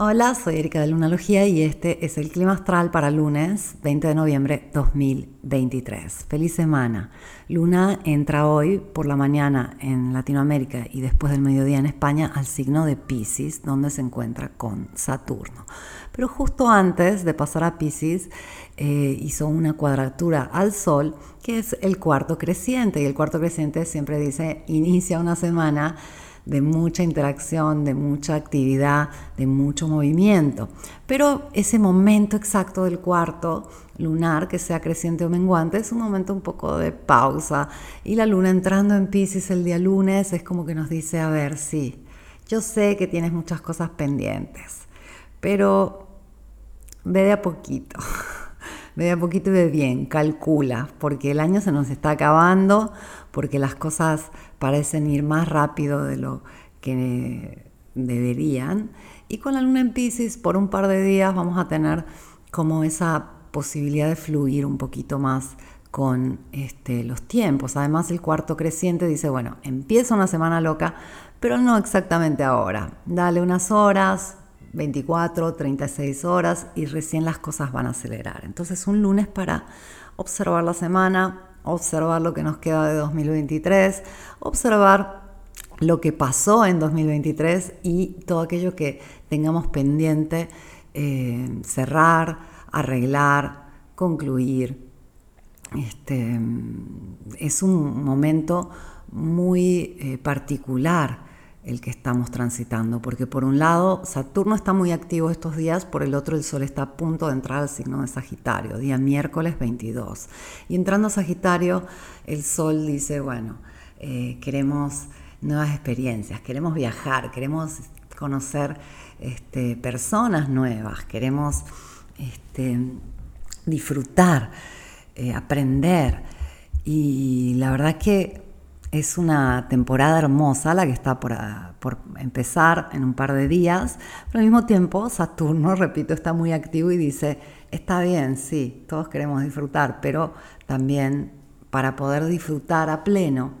Hola, soy Erika de Lunalogía y este es el clima astral para lunes 20 de noviembre 2023. Feliz semana. Luna entra hoy por la mañana en Latinoamérica y después del mediodía en España al signo de Pisces, donde se encuentra con Saturno. Pero justo antes de pasar a Pisces, eh, hizo una cuadratura al Sol, que es el cuarto creciente. Y el cuarto creciente siempre dice, inicia una semana de mucha interacción, de mucha actividad, de mucho movimiento. Pero ese momento exacto del cuarto lunar, que sea creciente o menguante, es un momento un poco de pausa. Y la luna entrando en Pisces el día lunes es como que nos dice, a ver, sí, yo sé que tienes muchas cosas pendientes, pero ve de a poquito. Ve de a poquito ve bien, calcula, porque el año se nos está acabando, porque las cosas parecen ir más rápido de lo que deberían. Y con la luna en Pisces, por un par de días vamos a tener como esa posibilidad de fluir un poquito más con este, los tiempos. Además, el cuarto creciente dice, bueno, empieza una semana loca, pero no exactamente ahora. Dale unas horas, 24, 36 horas y recién las cosas van a acelerar. Entonces, un lunes para observar la semana, observar lo que nos queda de 2023, observar lo que pasó en 2023 y todo aquello que tengamos pendiente, eh, cerrar, arreglar, concluir. Este, es un momento muy eh, particular el que estamos transitando, porque por un lado Saturno está muy activo estos días, por el otro el Sol está a punto de entrar al signo de Sagitario, día miércoles 22. Y entrando a Sagitario, el Sol dice, bueno, eh, queremos nuevas experiencias, queremos viajar, queremos conocer este, personas nuevas, queremos este, disfrutar, eh, aprender. Y la verdad que es una temporada hermosa la que está por, empezar en un par de días, pero al mismo tiempo Saturno, repito, está muy activo y dice, está bien, sí, todos queremos disfrutar, pero también para poder disfrutar a pleno,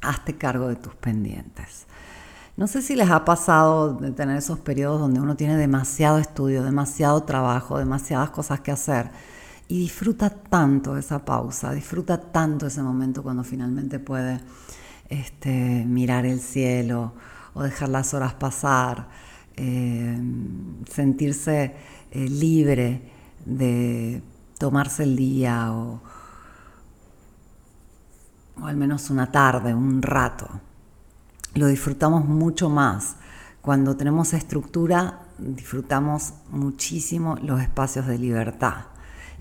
hazte cargo de tus pendientes. No sé si les ha pasado de tener esos periodos donde uno tiene demasiado estudio, demasiado trabajo, demasiadas cosas que hacer y disfruta tanto esa pausa, disfruta tanto ese momento cuando finalmente puede este, mirar el cielo o dejar las horas pasar, eh, sentirse eh, libre de tomarse el día o, o al menos una tarde, un rato. Lo disfrutamos mucho más. Cuando tenemos estructura, disfrutamos muchísimo los espacios de libertad.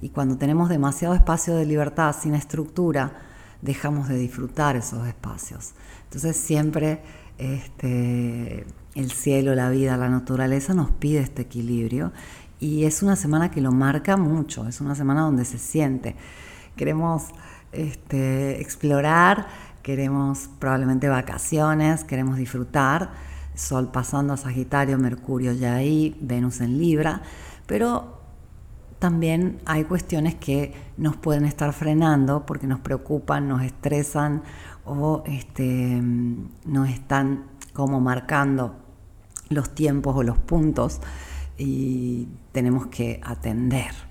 Y cuando tenemos demasiado espacio de libertad sin estructura, dejamos de disfrutar esos espacios. Entonces siempre este, el cielo, la vida, la naturaleza nos pide este equilibrio y es una semana que lo marca mucho, es una semana donde se siente. Queremos este, explorar, queremos probablemente vacaciones, queremos disfrutar, Sol pasando a Sagitario, Mercurio ya ahí, Venus en Libra, pero también hay cuestiones que nos pueden estar frenando porque nos preocupan, nos estresan o este, nos están como marcando los tiempos o los puntos y tenemos que atender.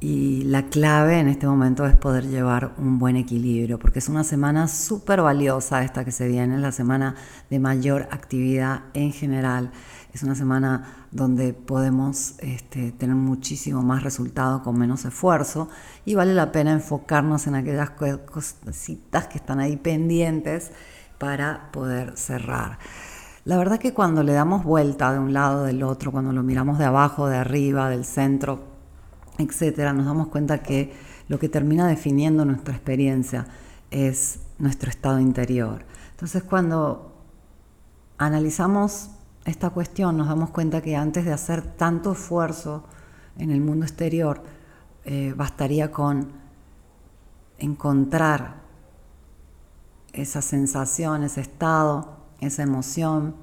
Y la clave en este momento es poder llevar un buen equilibrio, porque es una semana súper valiosa esta que se viene, la semana de mayor actividad en general es una semana donde podemos este, tener muchísimo más resultado con menos esfuerzo y vale la pena enfocarnos en aquellas cositas que están ahí pendientes para poder cerrar. La verdad que cuando le damos vuelta de un lado del otro, cuando lo miramos de abajo, de arriba, del centro, etcétera, nos damos cuenta que lo que termina definiendo nuestra experiencia es nuestro estado interior. Entonces, cuando analizamos esta cuestión nos damos cuenta que antes de hacer tanto esfuerzo en el mundo exterior, eh, bastaría con encontrar esa sensación, ese estado, esa emoción,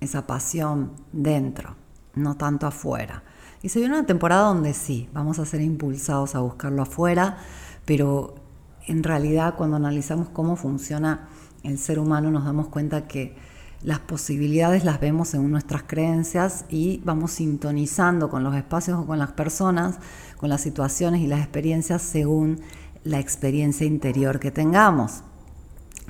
esa pasión dentro, no tanto afuera. Y se viene una temporada donde sí, vamos a ser impulsados a buscarlo afuera, pero en realidad cuando analizamos cómo funciona el ser humano nos damos cuenta que las posibilidades las vemos según nuestras creencias y vamos sintonizando con los espacios o con las personas, con las situaciones y las experiencias según la experiencia interior que tengamos.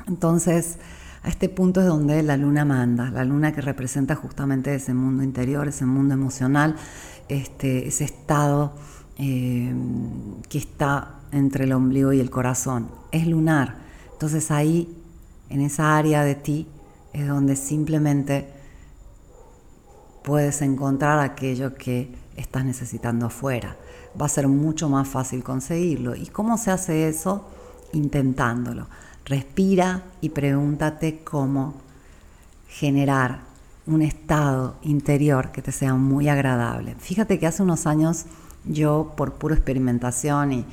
Entonces, a este punto es donde la luna manda, la luna que representa justamente ese mundo interior, ese mundo emocional, este, ese estado eh, que está entre el ombligo y el corazón. Es lunar. Entonces ahí, en esa área de ti, es donde simplemente puedes encontrar aquello que estás necesitando afuera. Va a ser mucho más fácil conseguirlo. ¿Y cómo se hace eso? Intentándolo. Respira y pregúntate cómo generar un estado interior que te sea muy agradable. Fíjate que hace unos años yo, por pura experimentación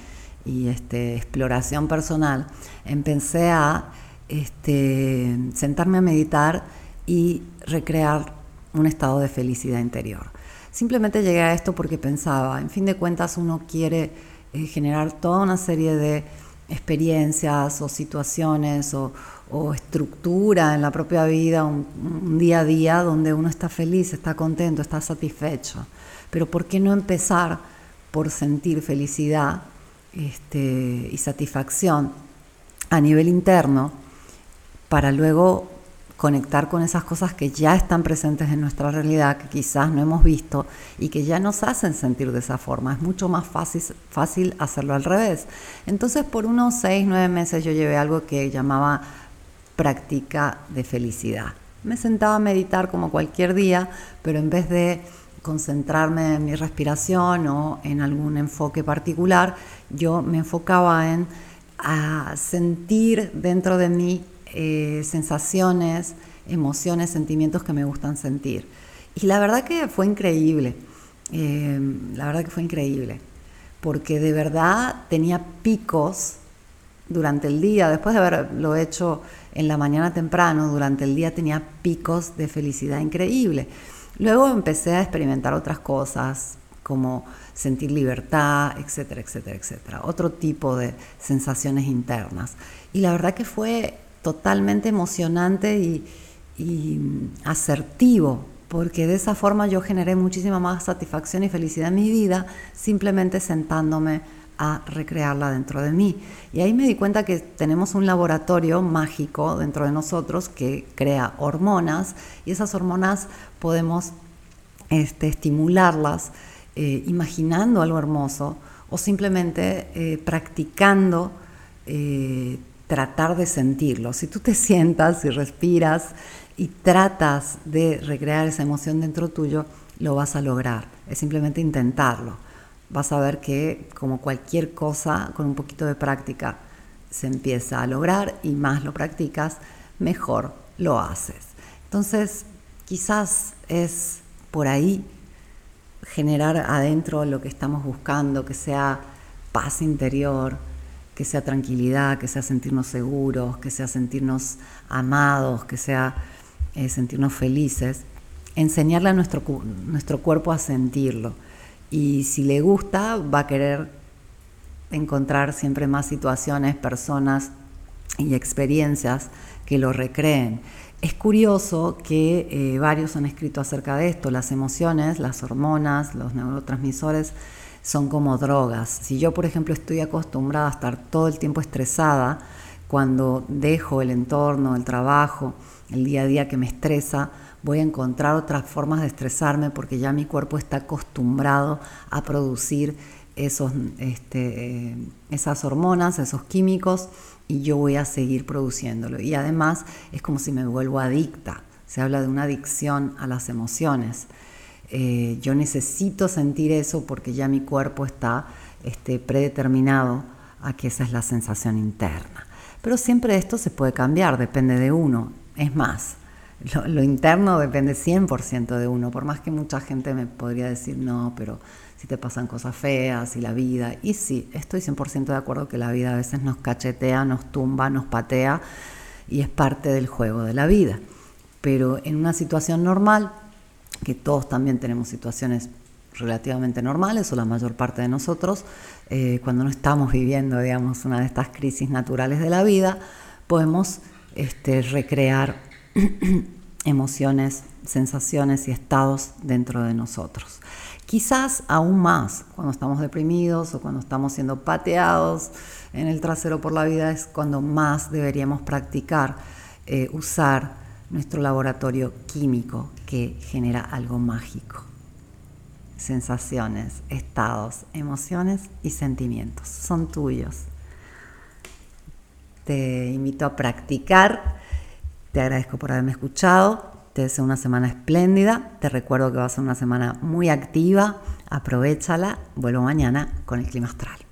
y, este, exploración personal, empecé a este, sentarme a meditar y recrear un estado de felicidad interior. Simplemente llegué a esto porque pensaba, en fin de cuentas uno quiere eh, generar toda una serie de experiencias o situaciones o, estructura en la propia vida, un, día a día donde uno está feliz, está contento, está satisfecho. Pero ¿por qué no empezar por sentir felicidad este, y satisfacción a nivel interno para luego conectar con esas cosas que ya están presentes en nuestra realidad, que quizás no hemos visto y que ya nos hacen sentir de esa forma. Es mucho más fácil, fácil hacerlo al revés. Entonces, por unos seis, nueve meses yo llevé algo que llamaba práctica de felicidad. Me sentaba a meditar como cualquier día, pero en vez de concentrarme en mi respiración o en algún enfoque particular, yo me enfocaba en a sentir dentro de mí eh, sensaciones, emociones, sentimientos que me gustan sentir. Y la verdad que fue increíble, eh, la verdad que fue increíble, porque de verdad tenía picos durante el día, después de haberlo hecho en la mañana temprano, durante el día tenía picos de felicidad increíble. Luego empecé a experimentar otras cosas, como sentir libertad, etcétera, etcétera, etcétera. Otro tipo de sensaciones internas. Y la verdad que fue totalmente emocionante y, asertivo, porque de esa forma yo generé muchísima más satisfacción y felicidad en mi vida simplemente sentándome a recrearla dentro de mí. Y ahí me di cuenta que tenemos un laboratorio mágico dentro de nosotros que crea hormonas y esas hormonas podemos este, estimularlas eh, imaginando algo hermoso o simplemente eh, practicando eh, tratar de sentirlo. Si tú te sientas y respiras y tratas de recrear esa emoción dentro tuyo, lo vas a lograr. Es simplemente intentarlo. Vas a ver que como cualquier cosa, con un poquito de práctica, se empieza a lograr y más lo practicas, mejor lo haces. Entonces, quizás es por ahí generar adentro lo que estamos buscando, que sea paz interior, que sea tranquilidad, que sea sentirnos seguros, que sea sentirnos amados, que sea eh, sentirnos felices, enseñarle a nuestro, nuestro cuerpo a sentirlo. Y si le gusta, va a querer encontrar siempre más situaciones, personas y experiencias que lo recreen. Es curioso que eh, varios han escrito acerca de esto, las emociones, las hormonas, los neurotransmisores son como drogas. Si yo, por ejemplo, estoy acostumbrada a estar todo el tiempo estresada, cuando dejo el entorno, el trabajo, el día a día que me estresa, voy a encontrar otras formas de estresarme porque ya mi cuerpo está acostumbrado a producir esos, este, eh, esas hormonas, esos químicos, y yo voy a seguir produciéndolo. Y además es como si me vuelvo adicta. Se habla de una adicción a las emociones. Eh, yo necesito sentir eso porque ya mi cuerpo está este, predeterminado a que esa es la sensación interna. Pero siempre esto se puede cambiar, depende de uno. Es más, lo, interno depende 100% de uno, por más que mucha gente me podría decir, no, pero si te pasan cosas feas y la vida. Y sí, estoy 100% de acuerdo que la vida a veces nos cachetea, nos tumba, nos patea y es parte del juego de la vida. Pero en una situación normal, que todos también tenemos situaciones relativamente normales o la mayor parte de nosotros, eh, cuando no estamos viviendo, digamos, una de estas crisis naturales de la vida, podemos este, recrear emociones, sensaciones y estados dentro de nosotros. Quizás aún más cuando estamos deprimidos o cuando estamos siendo pateados en el trasero por la vida es cuando más deberíamos practicar eh, usar nuestro laboratorio químico que genera algo mágico. Sensaciones, estados, emociones y sentimientos son tuyos. Te invito a practicar. Te agradezco por haberme escuchado. Te deseo una semana espléndida. Te recuerdo que va a ser una semana muy activa. Aprovechala. Vuelvo mañana con el clima astral.